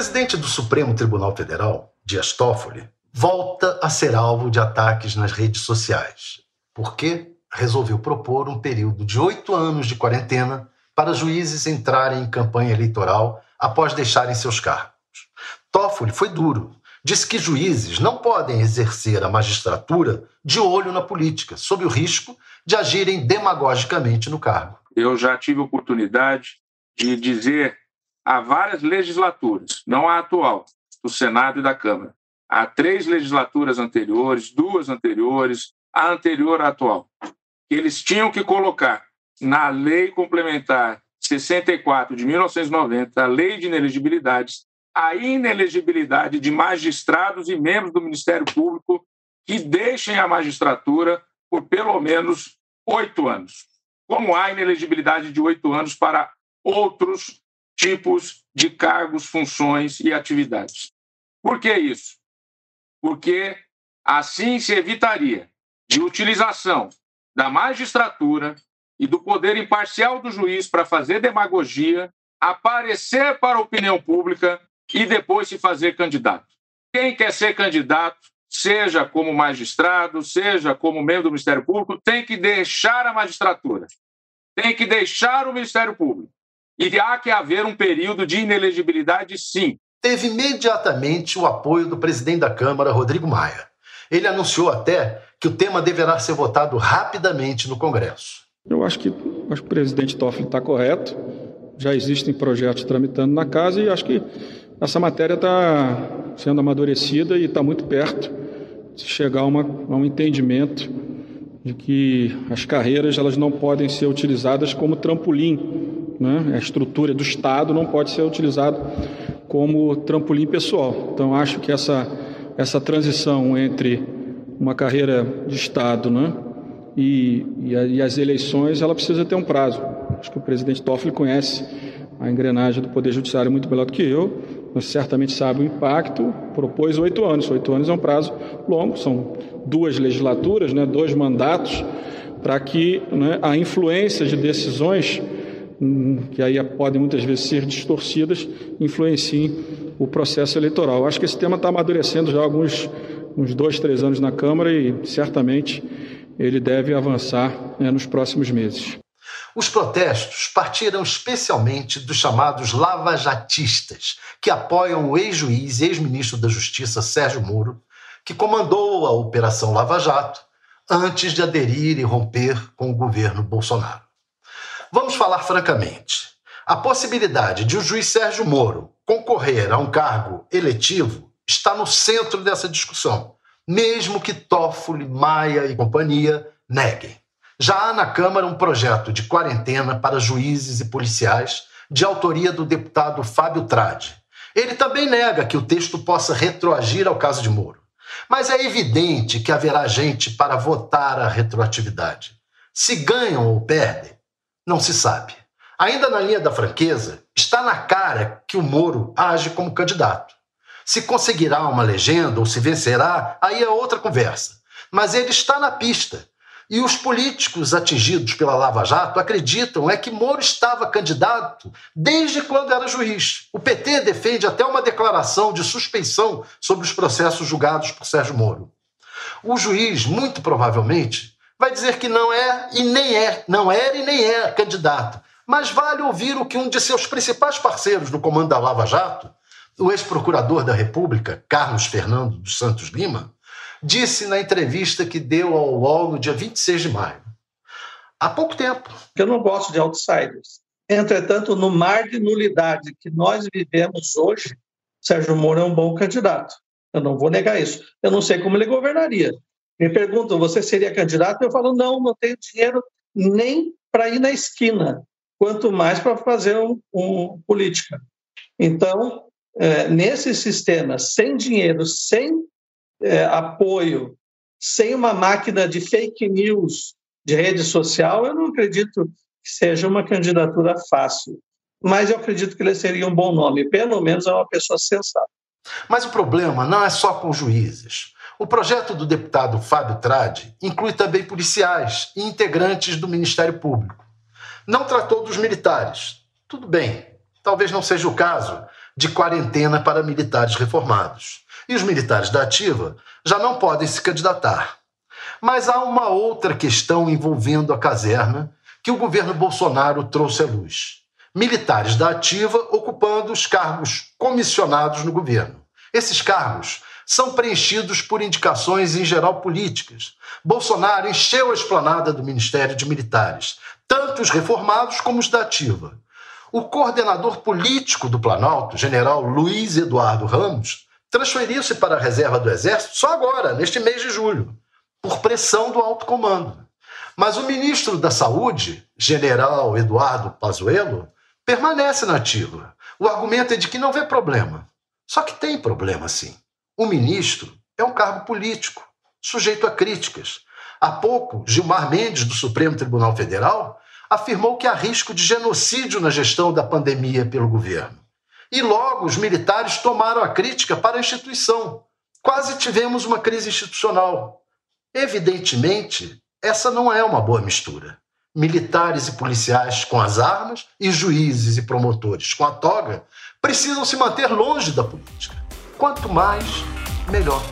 presidente do Supremo Tribunal Federal, Dias Toffoli, volta a ser alvo de ataques nas redes sociais. Por quê? Resolveu propor um período de oito anos de quarentena para juízes entrarem em campanha eleitoral após deixarem seus cargos. Toffoli foi duro. Disse que juízes não podem exercer a magistratura de olho na política, sob o risco de agirem demagogicamente no cargo. Eu já tive oportunidade de dizer há várias legislaturas, não a atual, do Senado e da Câmara. Há três legislaturas anteriores, duas anteriores, a anterior à atual, eles tinham que colocar na Lei Complementar 64 de 1990, a Lei de Inelegibilidades, a inelegibilidade de magistrados e membros do Ministério Público que deixem a magistratura por pelo menos oito anos. Como há inelegibilidade de oito anos para outros tipos de cargos, funções e atividades. Por que isso? Porque assim se evitaria de utilização da magistratura e do poder imparcial do juiz para fazer demagogia, aparecer para a opinião pública e depois se fazer candidato. Quem quer ser candidato, seja como magistrado, seja como membro do Ministério Público, tem que deixar a magistratura, tem que deixar o Ministério Público e há que haver um período de inelegibilidade, sim. Teve imediatamente o apoio do presidente da Câmara, Rodrigo Maia. Ele anunciou até que o tema deverá ser votado rapidamente no Congresso. Eu acho que, acho que o presidente Toffoli está correto. Já existem projetos tramitando na casa e acho que essa matéria está sendo amadurecida e está muito perto de chegar a, uma, a um entendimento de que as carreiras elas não podem ser utilizadas como trampolim né? A estrutura do Estado não pode ser utilizada como trampolim pessoal. Então, acho que essa, essa transição entre uma carreira de Estado né? e, e, a, e as eleições, ela precisa ter um prazo. Acho que o presidente Toffoli conhece a engrenagem do Poder Judiciário muito melhor do que eu, mas certamente sabe o impacto, propôs oito anos. Oito anos é um prazo longo, são duas legislaturas, né, dois mandatos, para que né, a influência de decisões que aí podem muitas vezes ser distorcidas, influenciem o processo eleitoral. Acho que esse tema está amadurecendo já há alguns uns dois, três anos na Câmara e certamente ele deve avançar né, nos próximos meses. Os protestos partiram especialmente dos chamados lavajatistas, que apoiam o ex-juiz e ex-ministro da Justiça Sérgio Moro, que comandou a Operação Lava Jato antes de aderir e romper com o governo Bolsonaro. Vamos falar francamente. A possibilidade de o juiz Sérgio Moro concorrer a um cargo eletivo está no centro dessa discussão, mesmo que Toffoli, Maia e companhia neguem. Já há na Câmara um projeto de quarentena para juízes e policiais, de autoria do deputado Fábio Trade. Ele também nega que o texto possa retroagir ao caso de Moro. Mas é evidente que haverá gente para votar a retroatividade. Se ganham ou perdem, não se sabe. Ainda na linha da franqueza, está na cara que o Moro age como candidato. Se conseguirá uma legenda ou se vencerá, aí é outra conversa. Mas ele está na pista. E os políticos atingidos pela Lava Jato acreditam é que Moro estava candidato desde quando era juiz. O PT defende até uma declaração de suspeição sobre os processos julgados por Sérgio Moro. O juiz, muito provavelmente, vai dizer que não é e nem é, não era e nem é candidato. Mas vale ouvir o que um de seus principais parceiros no comando da Lava Jato, o ex-procurador da República, Carlos Fernando dos Santos Lima, disse na entrevista que deu ao UOL no dia 26 de maio. Há pouco tempo. Eu não gosto de outsiders. Entretanto, no mar de nulidade que nós vivemos hoje, Sérgio Moro é um bom candidato. Eu não vou negar isso. Eu não sei como ele governaria. Me perguntam, você seria candidato? Eu falo, não, não tenho dinheiro nem para ir na esquina, quanto mais para fazer um, um, política. Então, é, nesse sistema, sem dinheiro, sem é, apoio, sem uma máquina de fake news de rede social, eu não acredito que seja uma candidatura fácil. Mas eu acredito que ele seria um bom nome, pelo menos é uma pessoa sensata. Mas o problema não é só com juízes. O projeto do deputado Fábio Trade inclui também policiais e integrantes do Ministério Público. Não tratou dos militares. Tudo bem, talvez não seja o caso de quarentena para militares reformados. E os militares da ativa já não podem se candidatar. Mas há uma outra questão envolvendo a caserna que o governo Bolsonaro trouxe à luz. Militares da ativa ocupando os cargos comissionados no governo. Esses cargos são preenchidos por indicações em geral políticas. Bolsonaro encheu a esplanada do Ministério de Militares, tanto os reformados como os da ativa. O coordenador político do Planalto, general Luiz Eduardo Ramos, transferiu-se para a reserva do Exército só agora, neste mês de julho, por pressão do alto comando. Mas o ministro da Saúde, general Eduardo Pazuello, permanece na ativa. O argumento é de que não vê problema. Só que tem problema, sim. O ministro é um cargo político, sujeito a críticas. Há pouco, Gilmar Mendes, do Supremo Tribunal Federal, afirmou que há risco de genocídio na gestão da pandemia pelo governo. E logo os militares tomaram a crítica para a instituição. Quase tivemos uma crise institucional. Evidentemente, essa não é uma boa mistura. Militares e policiais com as armas e juízes e promotores com a toga precisam se manter longe da política. Quanto mais, melhor.